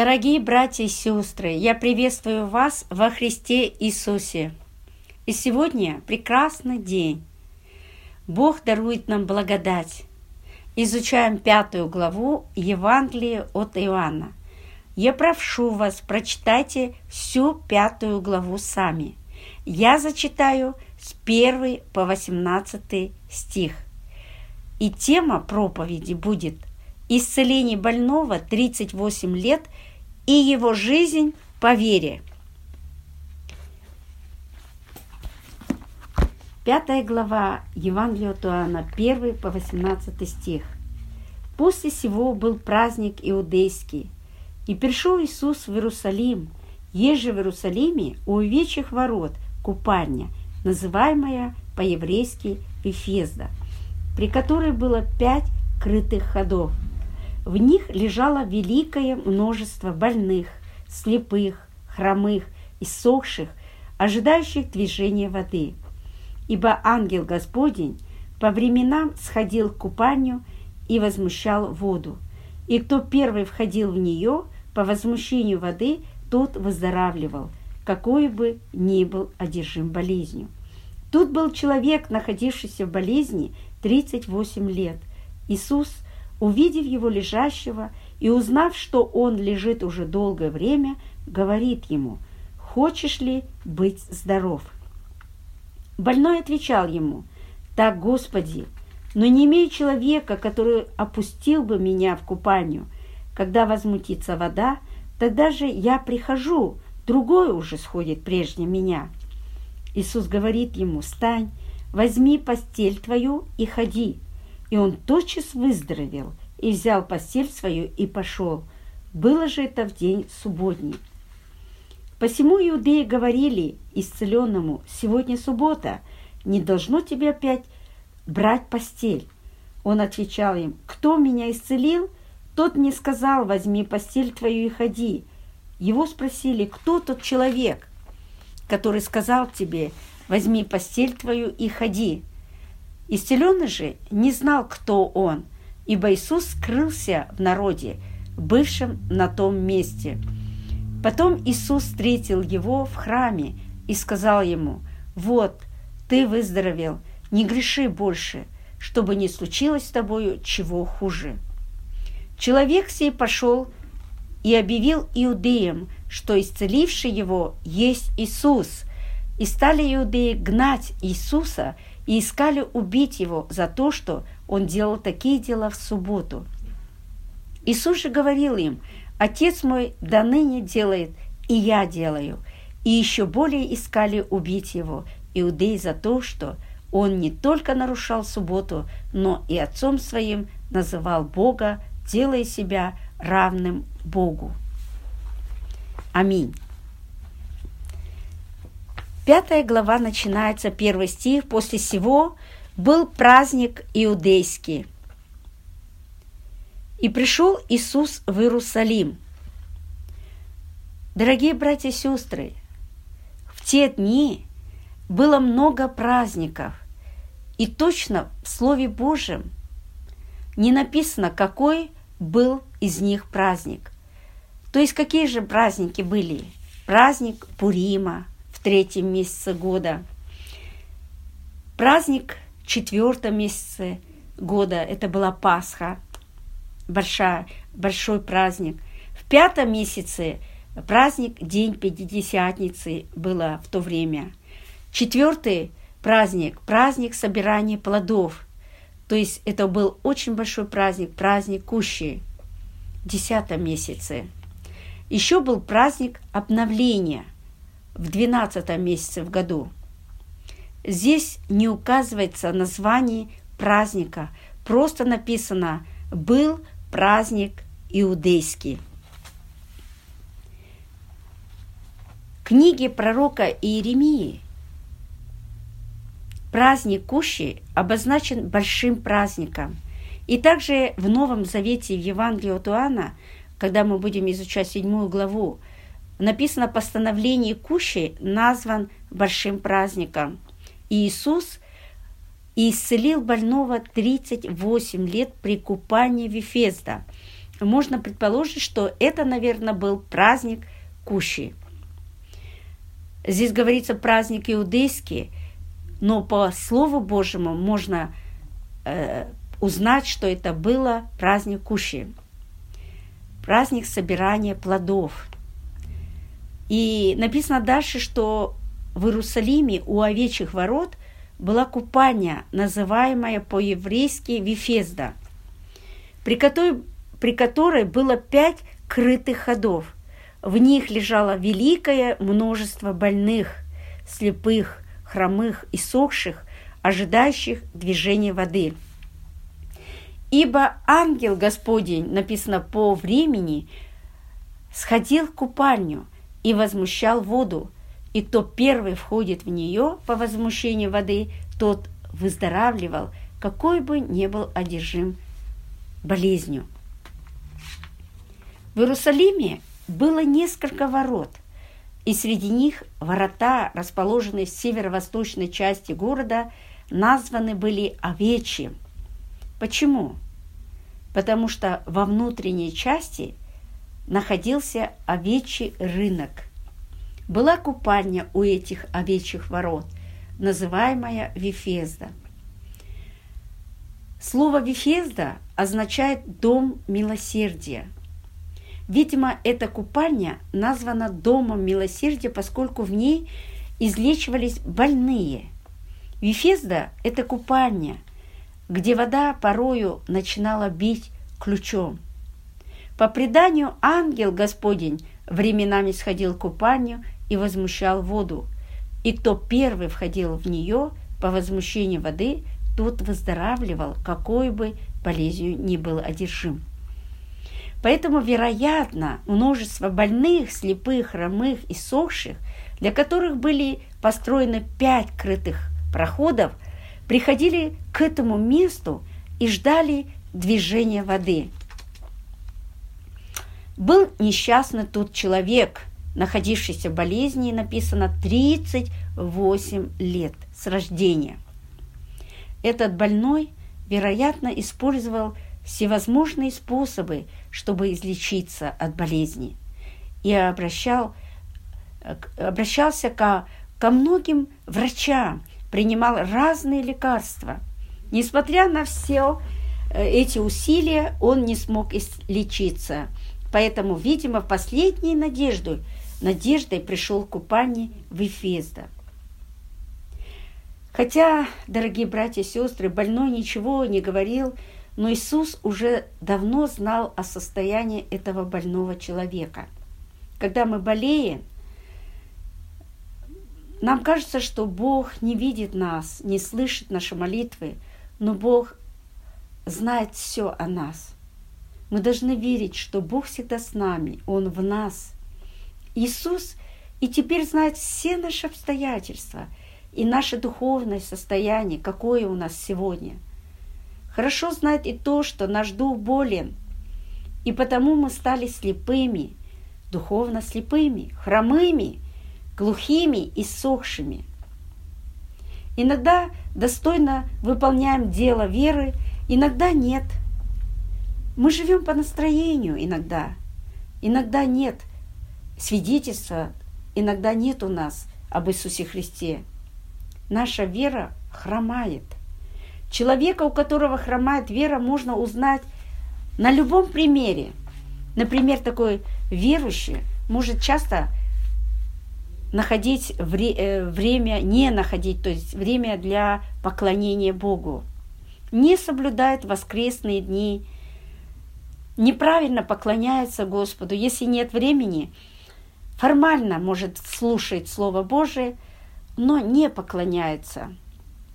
Дорогие братья и сестры, я приветствую вас во Христе Иисусе. И сегодня прекрасный день. Бог дарует нам благодать. Изучаем пятую главу Евангелия от Иоанна. Я прошу вас, прочитайте всю пятую главу сами. Я зачитаю с 1 по 18 стих. И тема проповеди будет – исцеление больного 38 лет и его жизнь по вере. Пятая глава Евангелия от Иоанна, 1 по 18 стих. После сего был праздник иудейский, и пришел Иисус в Иерусалим, еже в Иерусалиме у овечьих ворот купальня, называемая по-еврейски Эфезда, при которой было пять крытых ходов – в них лежало великое множество больных, слепых, хромых, иссохших, ожидающих движения воды. Ибо ангел Господень по временам сходил к купанию и возмущал воду. И кто первый входил в нее, по возмущению воды, тот выздоравливал, какой бы ни был одержим болезнью. Тут был человек, находившийся в болезни 38 лет. Иисус – увидев его лежащего и узнав, что он лежит уже долгое время, говорит ему, «Хочешь ли быть здоров?» Больной отвечал ему, «Так, Господи, но не имею человека, который опустил бы меня в купальню. Когда возмутится вода, тогда же я прихожу, другой уже сходит прежде меня». Иисус говорит ему, «Стань, возьми постель твою и ходи». И он тотчас выздоровел и взял постель свою и пошел. Было же это в день субботний. Посему иудеи говорили исцеленному, «Сегодня суббота, не должно тебе опять брать постель». Он отвечал им, «Кто меня исцелил, тот мне сказал, возьми постель твою и ходи». Его спросили, кто тот человек, который сказал тебе, возьми постель твою и ходи. Исцеленный же не знал, кто он, ибо Иисус скрылся в народе, бывшем на том месте. Потом Иисус встретил его в храме и сказал ему, «Вот, ты выздоровел, не греши больше, чтобы не случилось с тобою чего хуже». Человек сей пошел и объявил иудеям, что исцеливший его есть Иисус, и стали иудеи гнать Иисуса – и искали убить его за то, что он делал такие дела в субботу. Иисус же говорил им, «Отец мой до ныне делает, и я делаю». И еще более искали убить его, иудеи, за то, что он не только нарушал субботу, но и отцом своим называл Бога, делая себя равным Богу. Аминь. Пятая глава начинается, первый стих. «После сего был праздник иудейский. И пришел Иисус в Иерусалим». Дорогие братья и сестры, в те дни было много праздников, и точно в Слове Божьем не написано, какой был из них праздник. То есть какие же праздники были? Праздник Пурима, третьем месяце года. Праздник в четвертом месяце года – это была Пасха, большая, большой праздник. В пятом месяце праздник День Пятидесятницы было в то время. Четвертый праздник – праздник собирания плодов. То есть это был очень большой праздник, праздник Кущи в десятом месяце. Еще был праздник обновления – в 12 месяце в году. Здесь не указывается название праздника, просто написано «был праздник иудейский». В книге пророка Иеремии праздник Кущи обозначен большим праздником. И также в Новом Завете в Евангелии от Иоанна, когда мы будем изучать седьмую главу, написано постановление Кущи назван большим праздником. Иисус исцелил больного 38 лет при купании в Ефезда. можно предположить, что это, наверное, был праздник Кущи. Здесь говорится праздник иудейский, но по Слову Божьему можно э, узнать, что это было праздник Кущи, праздник собирания плодов. И написано дальше, что в Иерусалиме у овечьих ворот была купальня, называемая по-еврейски Вифезда, при которой, при которой было пять крытых ходов. В них лежало великое множество больных, слепых, хромых и сохших, ожидающих движения воды. Ибо ангел Господень, написано по времени, сходил в купальню и возмущал воду, и кто первый входит в нее по возмущению воды, тот выздоравливал, какой бы ни был одержим болезнью. В Иерусалиме было несколько ворот, и среди них ворота, расположенные в северо-восточной части города, названы были овечьи. Почему? Потому что во внутренней части находился овечий рынок – была купальня у этих овечьих ворот, называемая Вифезда. Слово Вифезда означает «дом милосердия». Видимо, эта купальня названа «домом милосердия», поскольку в ней излечивались больные. Вифезда – это купальня, где вода порою начинала бить ключом. По преданию, ангел Господень временами сходил в купальню и возмущал воду, и кто первый входил в нее по возмущению воды, тот выздоравливал, какой бы болезнью ни был одержим. Поэтому, вероятно, множество больных, слепых, хромых и сохших, для которых были построены пять крытых проходов, приходили к этому месту и ждали движения воды. Был несчастный тут человек, находившийся в болезни, написано 38 лет с рождения. Этот больной, вероятно, использовал всевозможные способы, чтобы излечиться от болезни, и обращал, обращался ко, ко многим врачам, принимал разные лекарства. Несмотря на все э, эти усилия, он не смог излечиться. Поэтому, видимо, последней надеждой – надеждой пришел к купальне в Эфезда. Хотя, дорогие братья и сестры, больной ничего не говорил, но Иисус уже давно знал о состоянии этого больного человека. Когда мы болеем, нам кажется, что Бог не видит нас, не слышит наши молитвы, но Бог знает все о нас. Мы должны верить, что Бог всегда с нами, Он в нас – Иисус и теперь знает все наши обстоятельства и наше духовное состояние, какое у нас сегодня. Хорошо знает и то, что наш дух болен, и потому мы стали слепыми, духовно слепыми, хромыми, глухими и сохшими. Иногда достойно выполняем дело веры, иногда нет. Мы живем по настроению иногда, иногда нет – свидетельства иногда нет у нас об Иисусе Христе. Наша вера хромает. Человека, у которого хромает вера, можно узнать на любом примере. Например, такой верующий может часто находить вре- э, время, не находить, то есть время для поклонения Богу. Не соблюдает воскресные дни, неправильно поклоняется Господу. Если нет времени, формально может слушать Слово Божие, но не поклоняется,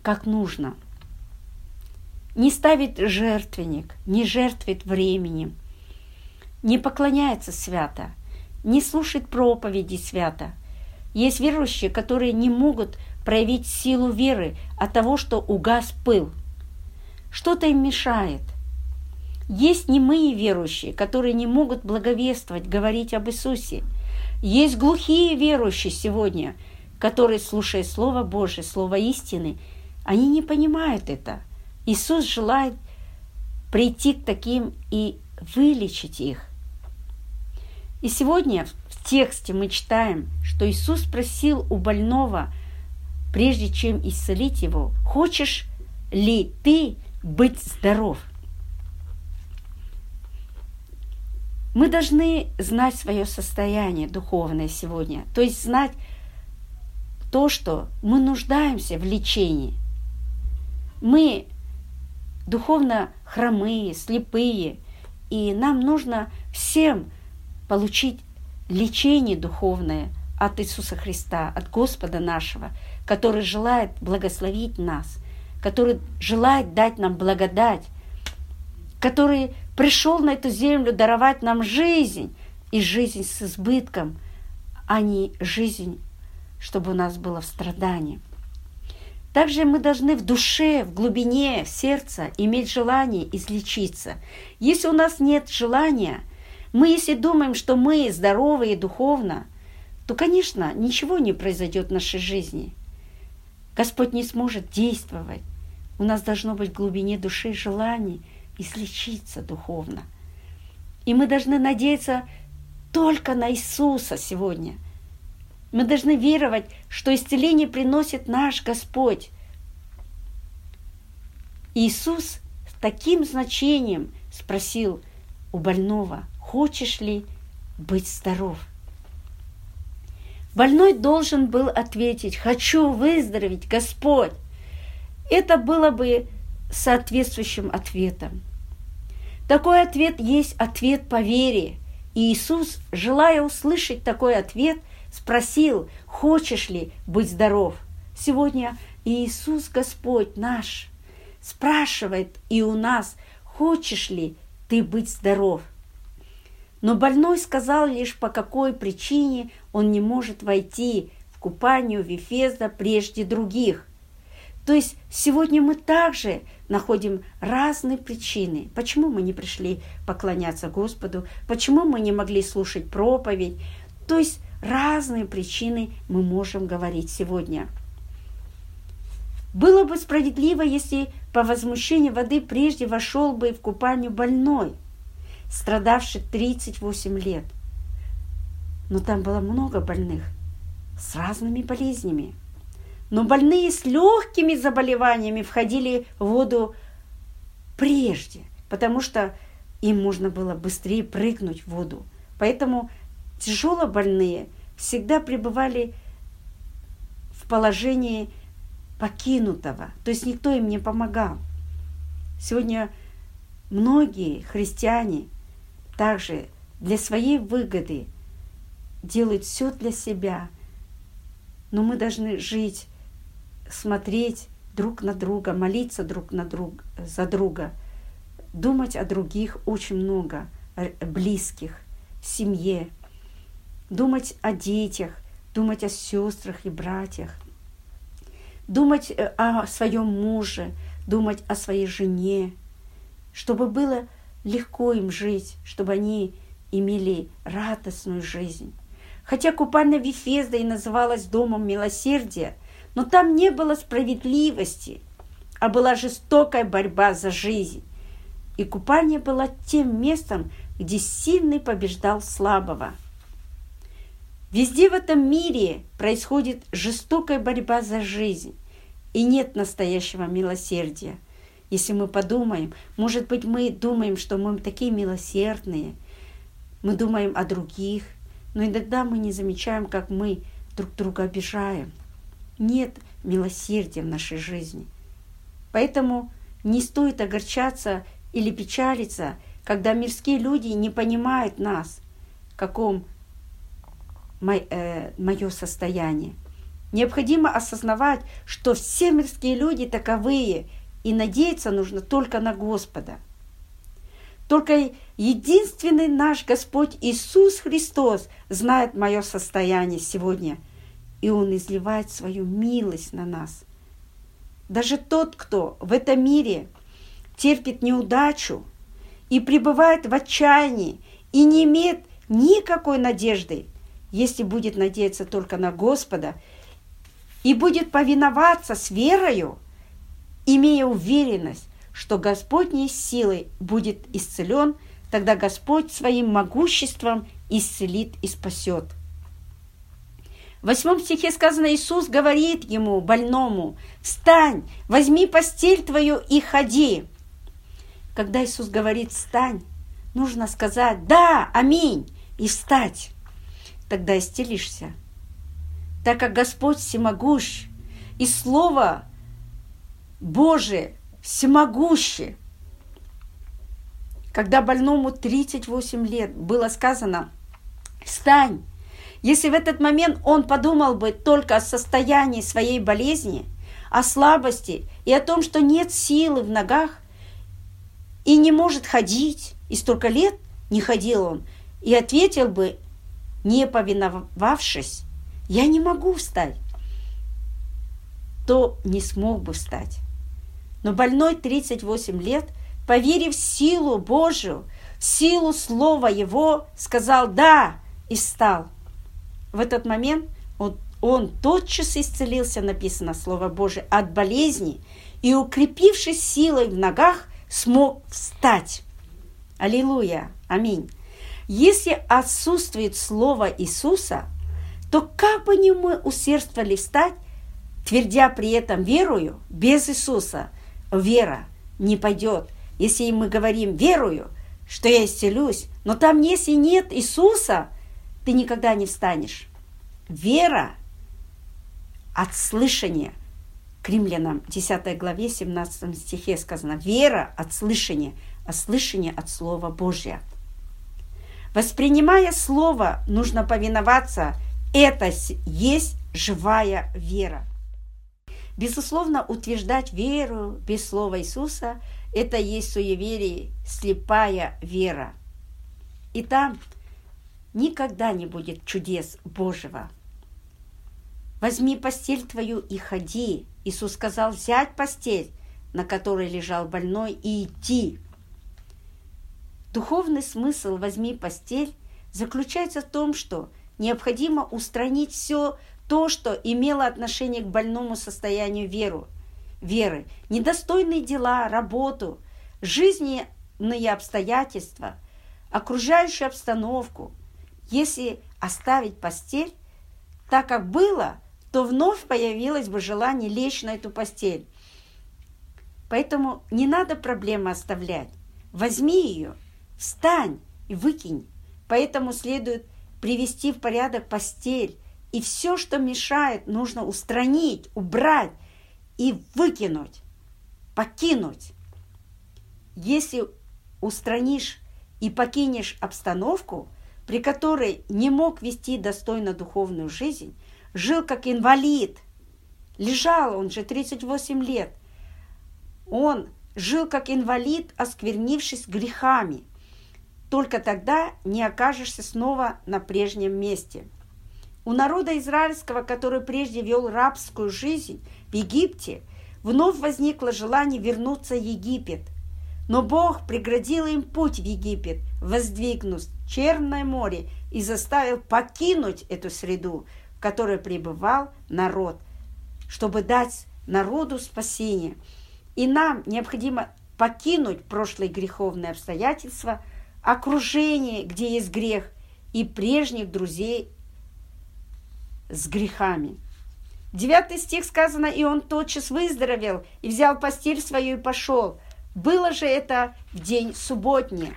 как нужно. Не ставит жертвенник, не жертвует временем, не поклоняется свято, не слушает проповеди свято. Есть верующие, которые не могут проявить силу веры от того, что угас пыл. Что-то им мешает. Есть немые верующие, которые не могут благовествовать, говорить об Иисусе – есть глухие верующие сегодня, которые, слушая Слово Божие, Слово истины, они не понимают это. Иисус желает прийти к таким и вылечить их. И сегодня в тексте мы читаем, что Иисус спросил у больного, прежде чем исцелить его, «Хочешь ли ты быть здоров?» Мы должны знать свое состояние духовное сегодня, то есть знать то, что мы нуждаемся в лечении. Мы духовно хромые, слепые, и нам нужно всем получить лечение духовное от Иисуса Христа, от Господа нашего, который желает благословить нас, который желает дать нам благодать, который пришел на эту землю даровать нам жизнь, и жизнь с избытком, а не жизнь, чтобы у нас было в страдании. Также мы должны в душе, в глубине в сердце иметь желание излечиться. Если у нас нет желания, мы если думаем, что мы здоровы духовно, то, конечно, ничего не произойдет в нашей жизни. Господь не сможет действовать. У нас должно быть в глубине души желание – излечиться духовно. И мы должны надеяться только на Иисуса сегодня. Мы должны веровать, что исцеление приносит наш Господь. Иисус с таким значением спросил у больного, хочешь ли быть здоров? Больной должен был ответить, хочу выздороветь, Господь. Это было бы соответствующим ответом. Такой ответ есть ответ по вере. И Иисус, желая услышать такой ответ, спросил, хочешь ли быть здоров? Сегодня Иисус Господь наш спрашивает и у нас, хочешь ли ты быть здоров? Но больной сказал лишь, по какой причине он не может войти в купанию Вифезда прежде других – то есть сегодня мы также находим разные причины, почему мы не пришли поклоняться Господу, почему мы не могли слушать проповедь. То есть разные причины мы можем говорить сегодня. Было бы справедливо, если по возмущению воды прежде вошел бы в купальню больной, страдавший 38 лет. Но там было много больных с разными болезнями – но больные с легкими заболеваниями входили в воду прежде, потому что им можно было быстрее прыгнуть в воду. Поэтому тяжело больные всегда пребывали в положении покинутого, то есть никто им не помогал. Сегодня многие христиане также для своей выгоды делают все для себя, но мы должны жить смотреть друг на друга, молиться друг на друг, за друга, думать о других очень много, близких, семье, думать о детях, думать о сестрах и братьях, думать э, о своем муже, думать о своей жене, чтобы было легко им жить, чтобы они имели радостную жизнь. Хотя купальня Вифезда и называлась домом милосердия – но там не было справедливости, а была жестокая борьба за жизнь. И купание было тем местом, где сильный побеждал слабого. Везде в этом мире происходит жестокая борьба за жизнь, и нет настоящего милосердия. Если мы подумаем, может быть, мы думаем, что мы такие милосердные, мы думаем о других, но иногда мы не замечаем, как мы друг друга обижаем – нет милосердия в нашей жизни. Поэтому не стоит огорчаться или печалиться, когда мирские люди не понимают нас, в каком мое э, состояние. Необходимо осознавать, что все мирские люди таковые, и надеяться нужно только на Господа. Только единственный наш Господь Иисус Христос знает мое состояние сегодня – и Он изливает свою милость на нас. Даже тот, кто в этом мире терпит неудачу и пребывает в отчаянии и не имеет никакой надежды, если будет надеяться только на Господа и будет повиноваться с верою, имея уверенность, что Господней силой будет исцелен, тогда Господь своим могуществом исцелит и спасет. В восьмом стихе сказано, Иисус говорит ему, больному, «Встань, возьми постель твою и ходи». Когда Иисус говорит «встань», нужно сказать «да, аминь» и встать. Тогда исцелишься. Так как Господь всемогущ, и Слово Божие всемогуще. Когда больному 38 лет было сказано «Встань!», если в этот момент он подумал бы только о состоянии своей болезни, о слабости и о том, что нет силы в ногах и не может ходить, и столько лет не ходил он, и ответил бы, не повиновавшись, «Я не могу встать», то не смог бы встать. Но больной 38 лет, поверив в силу Божию, в силу Слова Его, сказал «да» и встал. В этот момент он, он тотчас исцелился, написано Слово Божие, от болезни и, укрепившись силой в ногах, смог встать. Аллилуйя! Аминь! Если отсутствует Слово Иисуса, то как бы ни мы усердствовали встать, твердя при этом верую, без Иисуса, вера не пойдет. Если мы говорим верую, что я исцелюсь, но там, если нет Иисуса, ты никогда не встанешь. Вера от слышания. К римлянам 10 главе 17 стихе сказано, вера от слышания, а слышание от Слова Божьего. Воспринимая Слово, нужно повиноваться. Это есть живая вера. Безусловно, утверждать веру без слова Иисуса – это есть суеверие, слепая вера. И там никогда не будет чудес Божьего. «Возьми постель твою и ходи». Иисус сказал взять постель, на которой лежал больной, и идти. Духовный смысл «возьми постель» заключается в том, что необходимо устранить все то, что имело отношение к больному состоянию веру, веры, недостойные дела, работу, жизненные обстоятельства, окружающую обстановку. Если оставить постель, так как было, то вновь появилось бы желание лечь на эту постель. Поэтому не надо проблемы оставлять. Возьми ее, встань и выкинь. Поэтому следует привести в порядок постель, и все, что мешает, нужно устранить, убрать и выкинуть, покинуть. Если устранишь и покинешь обстановку, при которой не мог вести достойно духовную жизнь, жил как инвалид, лежал он же 38 лет, он жил как инвалид, осквернившись грехами. Только тогда не окажешься снова на прежнем месте – у народа израильского, который прежде вел рабскую жизнь в Египте, вновь возникло желание вернуться в Египет. Но Бог преградил им путь в Египет, воздвигнув Черное море и заставил покинуть эту среду, в которой пребывал народ, чтобы дать народу спасение. И нам необходимо покинуть прошлые греховные обстоятельства, окружение, где есть грех, и прежних друзей с грехами. Девятый стих сказано, и он тотчас выздоровел, и взял постель свою и пошел. Было же это в день субботний.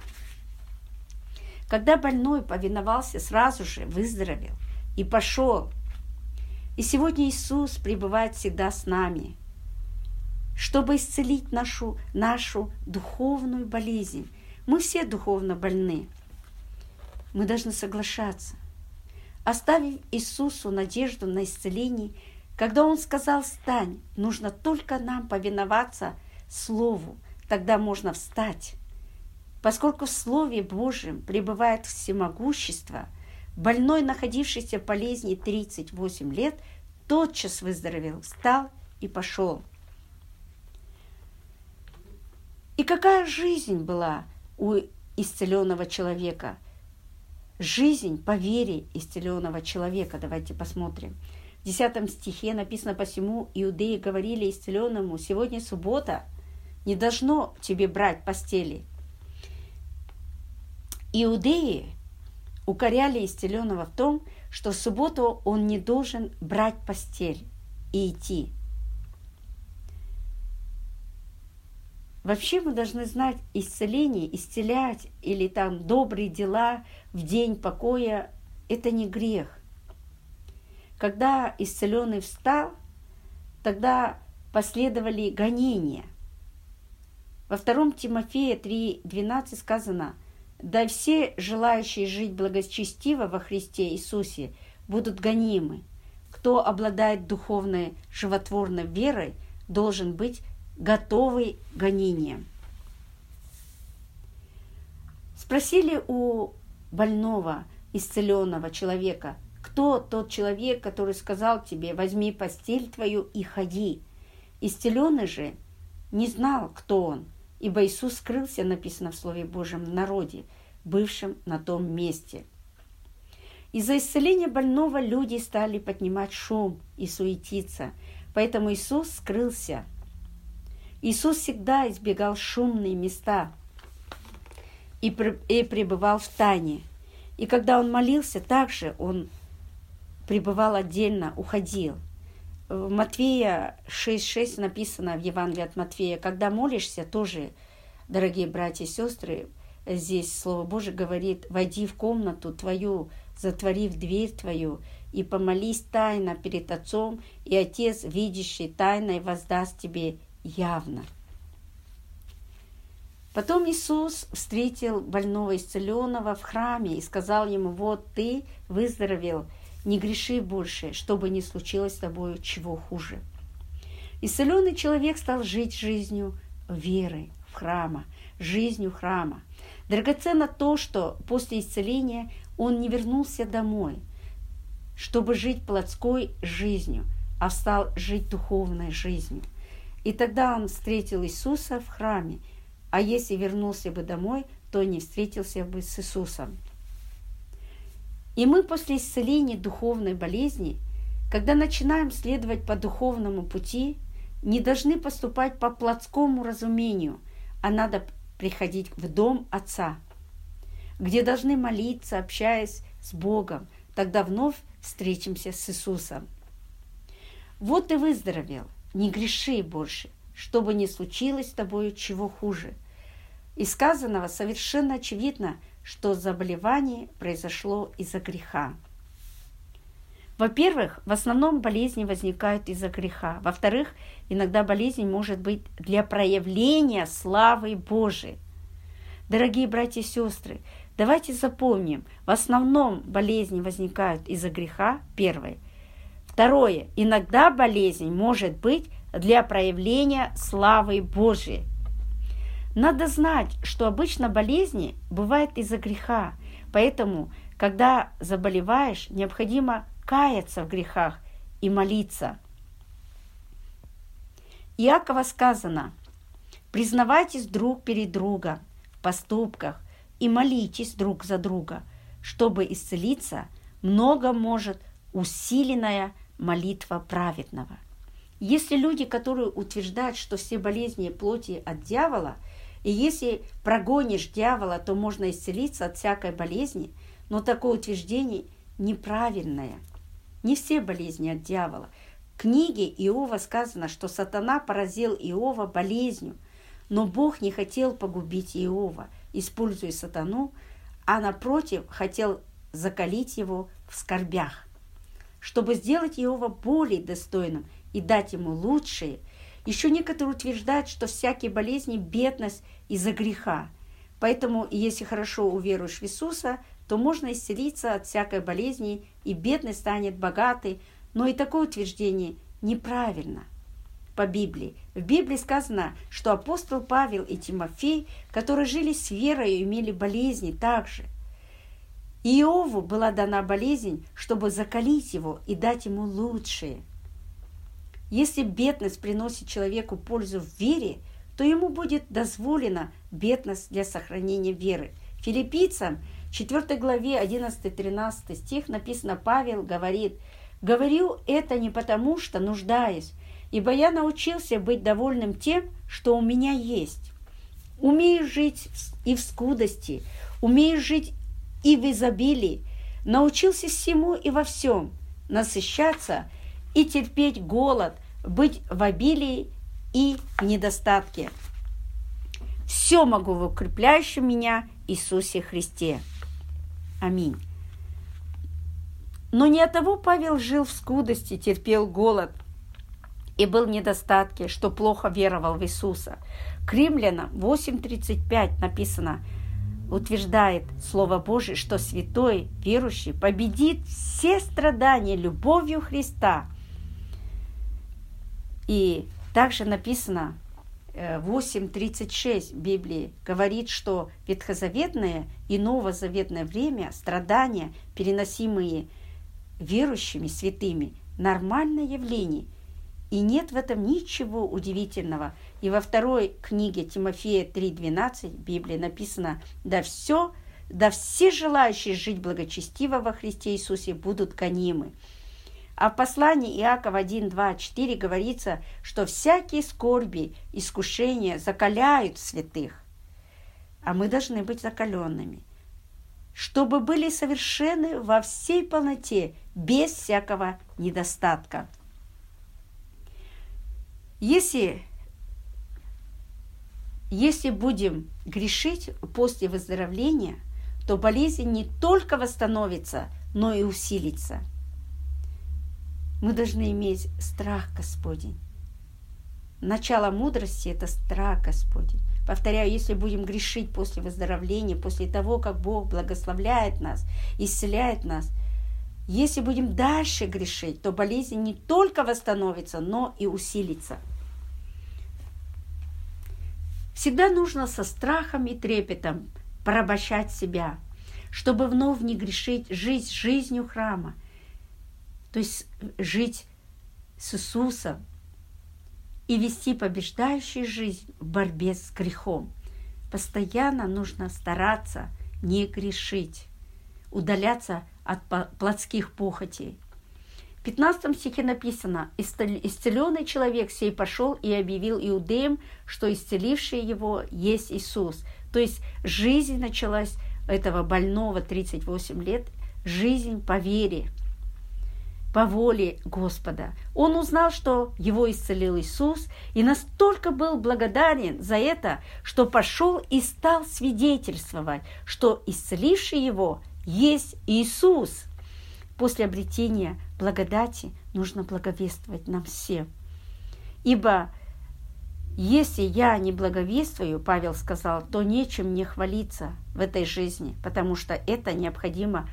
Когда больной повиновался, сразу же выздоровел и пошел. И сегодня Иисус пребывает всегда с нами, чтобы исцелить нашу, нашу духовную болезнь. Мы все духовно больны. Мы должны соглашаться – Оставив Иисусу надежду на исцеление, когда Он сказал «стань», нужно только нам повиноваться Слову, тогда можно встать. Поскольку в Слове Божьем пребывает всемогущество, больной, находившийся в болезни 38 лет, тотчас выздоровел, встал и пошел. И какая жизнь была у исцеленного человека – жизнь по вере исцеленного человека. Давайте посмотрим. В 10 стихе написано «Посему иудеи говорили исцеленному, сегодня суббота, не должно тебе брать постели». Иудеи укоряли исцеленного в том, что в субботу он не должен брать постель и идти. Вообще мы должны знать исцеление, исцелять или там добрые дела в день покоя – это не грех. Когда исцеленный встал, тогда последовали гонения. Во втором Тимофея 3.12 сказано «Да все желающие жить благочестиво во Христе Иисусе будут гонимы. Кто обладает духовной животворной верой, должен быть готовый к гонениям». Спросили у больного, исцеленного человека, кто тот человек, который сказал тебе, возьми постель твою и ходи. Исцеленный же не знал, кто он, ибо Иисус скрылся, написано в Слове Божьем, народе, бывшем на том месте. Из-за исцеления больного люди стали поднимать шум и суетиться, поэтому Иисус скрылся. Иисус всегда избегал шумные места и пребывал в тайне. И когда он молился, также он пребывал отдельно, уходил – в Матвея 6.6 написано в Евангелии от Матфея, когда молишься, тоже, дорогие братья и сестры, здесь Слово Божие говорит, войди в комнату твою, затворив дверь твою, и помолись тайно перед Отцом, и Отец, видящий тайной, воздаст тебе явно. Потом Иисус встретил больного исцеленного в храме и сказал ему, вот ты выздоровел, не греши больше, чтобы не случилось с тобой чего хуже. Исцеленный человек стал жить жизнью веры в храма, жизнью храма. Драгоценно то, что после исцеления он не вернулся домой, чтобы жить плотской жизнью, а стал жить духовной жизнью. И тогда он встретил Иисуса в храме, а если вернулся бы домой, то не встретился бы с Иисусом. И мы после исцеления духовной болезни, когда начинаем следовать по духовному пути, не должны поступать по плотскому разумению, а надо приходить в дом Отца, где должны молиться, общаясь с Богом, тогда вновь встретимся с Иисусом. Вот ты выздоровел, не греши больше, чтобы не случилось с тобою чего хуже. Из сказанного совершенно очевидно, что заболевание произошло из-за греха. Во-первых, в основном болезни возникают из-за греха. Во-вторых, иногда болезнь может быть для проявления славы Божией. Дорогие братья и сестры, давайте запомним, в основном болезни возникают из-за греха, первое. Второе, иногда болезнь может быть для проявления славы Божией. Надо знать, что обычно болезни бывают из-за греха, поэтому, когда заболеваешь, необходимо каяться в грехах и молиться. Иакова сказано, признавайтесь друг перед другом в поступках и молитесь друг за друга, чтобы исцелиться, много может усиленная молитва праведного. Если люди, которые утверждают, что все болезни плоти от дьявола – и если прогонишь дьявола, то можно исцелиться от всякой болезни, но такое утверждение неправильное. Не все болезни от дьявола. В книге Иова сказано, что сатана поразил Иова болезнью, но Бог не хотел погубить Иова, используя сатану, а напротив хотел закалить его в скорбях, чтобы сделать Иова более достойным и дать ему лучшие – еще некоторые утверждают, что всякие болезни – бедность из-за греха. Поэтому, если хорошо уверуешь в Иисуса, то можно исцелиться от всякой болезни, и бедность станет богатой. Но и такое утверждение неправильно по Библии. В Библии сказано, что апостол Павел и Тимофей, которые жили с верой и имели болезни также. Иову была дана болезнь, чтобы закалить его и дать ему лучшее – если бедность приносит человеку пользу в вере, то ему будет дозволена бедность для сохранения веры. Филиппийцам 4 главе 11-13 стих написано, Павел говорит, «Говорю это не потому, что нуждаюсь, ибо я научился быть довольным тем, что у меня есть. Умеешь жить и в скудости, умеешь жить и в изобилии, научился всему и во всем, насыщаться и терпеть голод, быть в обилии и в недостатке. Все могу в укрепляющем меня Иисусе Христе. Аминь. Но не от того Павел жил в скудости, терпел голод и был в недостатке, что плохо веровал в Иисуса. К римлянам 8.35 написано, утверждает Слово Божие, что святой, верующий, победит все страдания любовью Христа. И также написано 8.36 Библии говорит, что ветхозаветное и новозаветное время страдания, переносимые верующими святыми, нормальное явление. И нет в этом ничего удивительного. И во второй книге Тимофея 3.12 Библии написано «Да все, да все желающие жить благочестиво во Христе Иисусе будут гонимы». А в послании Иакова 1, 2, 4 говорится, что всякие скорби, искушения закаляют святых. А мы должны быть закаленными, чтобы были совершены во всей полноте, без всякого недостатка. Если, если будем грешить после выздоровления, то болезнь не только восстановится, но и усилится – мы должны иметь страх Господень. Начало мудрости – это страх Господень. Повторяю, если будем грешить после выздоровления, после того, как Бог благословляет нас, исцеляет нас, если будем дальше грешить, то болезнь не только восстановится, но и усилится. Всегда нужно со страхом и трепетом порабощать себя, чтобы вновь не грешить, жить жизнью храма – то есть жить с Иисусом и вести побеждающую жизнь в борьбе с грехом. Постоянно нужно стараться не грешить, удаляться от плотских похотей. В 15 стихе написано, «Исцеленный человек сей пошел и объявил иудеям, что исцеливший его есть Иисус». То есть жизнь началась этого больного 38 лет, жизнь по вере – по воле Господа. Он узнал, что его исцелил Иисус, и настолько был благодарен за это, что пошел и стал свидетельствовать, что исцеливший его есть Иисус. После обретения благодати нужно благовествовать нам всем. Ибо если я не благовествую, Павел сказал, то нечем мне хвалиться в этой жизни, потому что это необходимо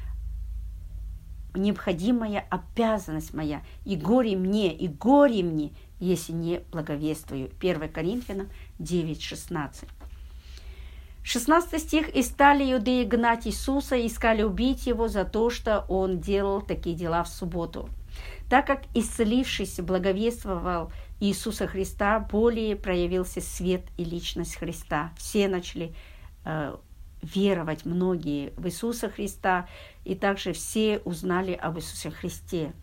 необходимая обязанность моя, и горе мне, и горе мне, если не благовествую. 1 Коринфянам 9, 16. 16 стих. «И стали иудеи гнать Иисуса, и искали убить его за то, что он делал такие дела в субботу. Так как исцелившийся благовествовал Иисуса Христа, более проявился свет и личность Христа. Все начали э, веровать многие в Иисуса Христа, и также все узнали об Иисусе Христе.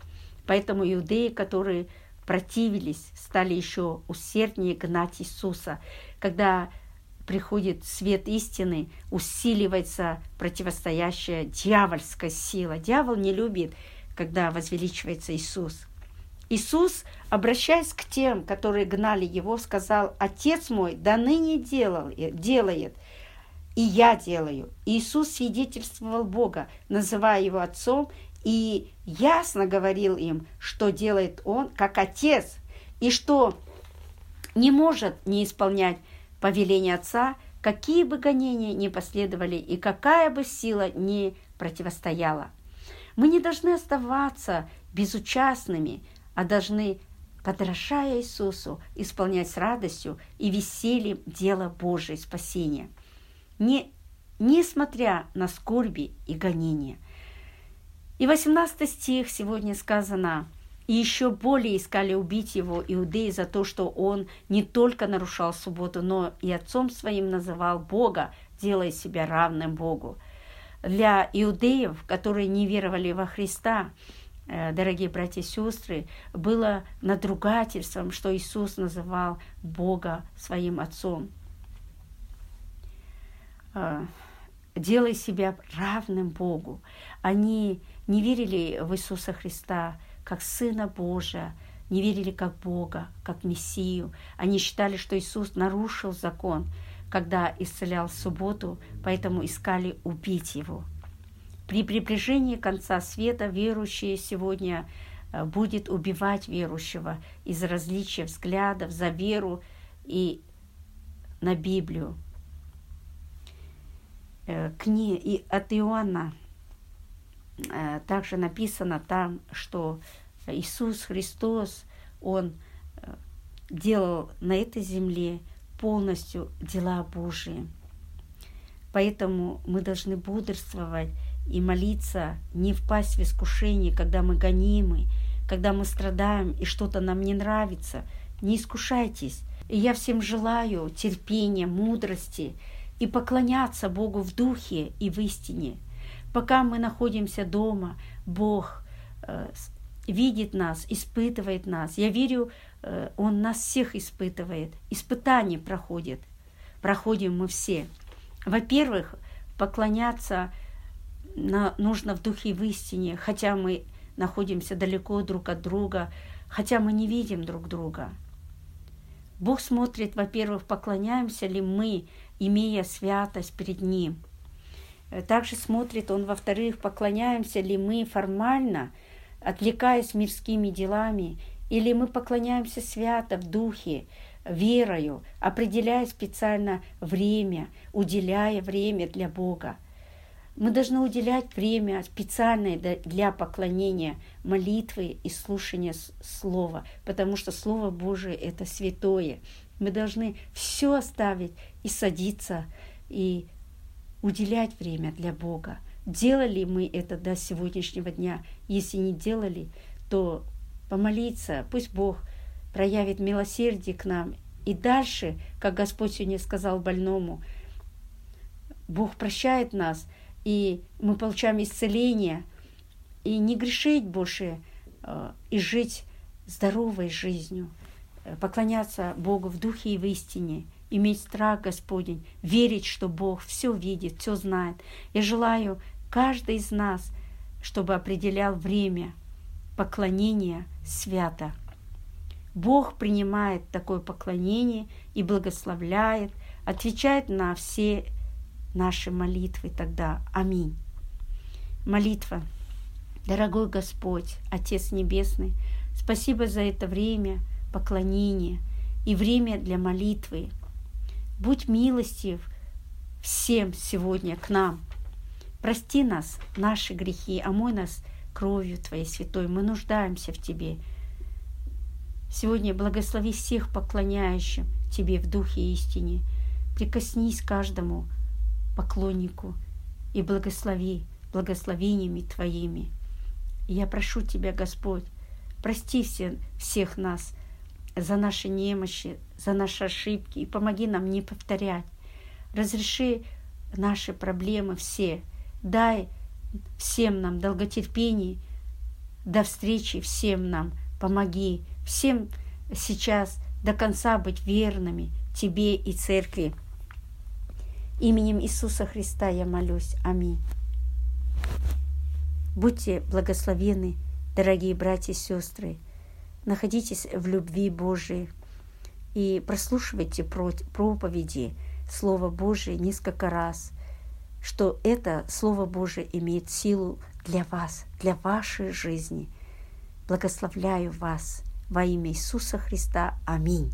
Поэтому иудеи, которые противились, стали еще усерднее гнать Иисуса. Когда приходит свет истины, усиливается противостоящая дьявольская сила. Дьявол не любит, когда возвеличивается Иисус. Иисус, обращаясь к тем, которые гнали его, сказал, «Отец мой да ныне делал, делает, и я делаю. Иисус свидетельствовал Бога, называя его Отцом, и ясно говорил им, что делает Он как Отец, и что не может не исполнять повеления Отца, какие бы гонения ни последовали и какая бы сила ни противостояла. Мы не должны оставаться безучастными, а должны, подражая Иисусу, исполнять с радостью и весельем дело Божие спасения – не, несмотря на скорби и гонения. И 18 стих сегодня сказано, «И еще более искали убить его иудеи за то, что он не только нарушал субботу, но и отцом своим называл Бога, делая себя равным Богу». Для иудеев, которые не веровали во Христа, э, дорогие братья и сестры, было надругательством, что Иисус называл Бога своим Отцом. Э, делая себя равным Богу. Они не верили в Иисуса Христа как Сына Божия, не верили как Бога, как Мессию. Они считали, что Иисус нарушил закон, когда исцелял в субботу, поэтому искали убить Его. При приближении конца света верующие сегодня э, будет убивать верующего из различия взглядов за веру и на Библию. Э, кни... И от Иоанна э, также написано там, что Иисус Христос, Он э, делал на этой земле полностью дела Божии. Поэтому мы должны бодрствовать и молиться, не впасть в искушение, когда мы гонимы, когда мы страдаем и что-то нам не нравится. Не искушайтесь. И я всем желаю терпения, мудрости и поклоняться Богу в духе и в истине. Пока мы находимся дома, Бог э, видит нас, испытывает нас. Я верю, э, Он нас всех испытывает. Испытания проходят. Проходим мы все. Во-первых, поклоняться на, нужно в духе и в истине, хотя мы находимся далеко друг от друга, хотя мы не видим друг друга. Бог смотрит, во-первых, поклоняемся ли мы, имея святость перед Ним. Также смотрит Он, во-вторых, поклоняемся ли мы формально – отвлекаясь мирскими делами, или мы поклоняемся свято в духе, верою, определяя специально время, уделяя время для Бога. Мы должны уделять время специальное для поклонения, молитвы и слушания Слова, потому что Слово Божие – это святое. Мы должны все оставить и садиться, и уделять время для Бога. Делали мы это до сегодняшнего дня? Если не делали, то помолиться, пусть Бог проявит милосердие к нам. И дальше, как Господь сегодня сказал больному, Бог прощает нас, и мы получаем исцеление, и не грешить больше, э, и жить здоровой жизнью, поклоняться Богу в духе и в истине, иметь страх Господень, верить, что Бог все видит, все знает. Я желаю каждый из нас, чтобы определял время поклонения свято. Бог принимает такое поклонение и благословляет, отвечает на все наши молитвы тогда. Аминь. Молитва. Дорогой Господь, Отец Небесный, спасибо за это время поклонения и время для молитвы. Будь милостив всем сегодня к нам – Прости нас, наши грехи, омой нас кровью Твоей святой. Мы нуждаемся в Тебе. Сегодня благослови всех поклоняющим Тебе в духе истине. Прикоснись каждому поклоннику и благослови благословениями Твоими. Я прошу Тебя, Господь, прости все, всех нас за наши немощи, за наши ошибки и помоги нам не повторять. Разреши наши проблемы все – Дай всем нам долготерпение. До встречи всем нам. Помоги всем сейчас до конца быть верными Тебе и Церкви. Именем Иисуса Христа я молюсь. Аминь. Будьте благословены, дорогие братья и сестры. Находитесь в любви Божией и прослушивайте проповеди Слова Божие несколько раз – что это Слово Божие имеет силу для вас, для вашей жизни. Благословляю вас во имя Иисуса Христа. Аминь.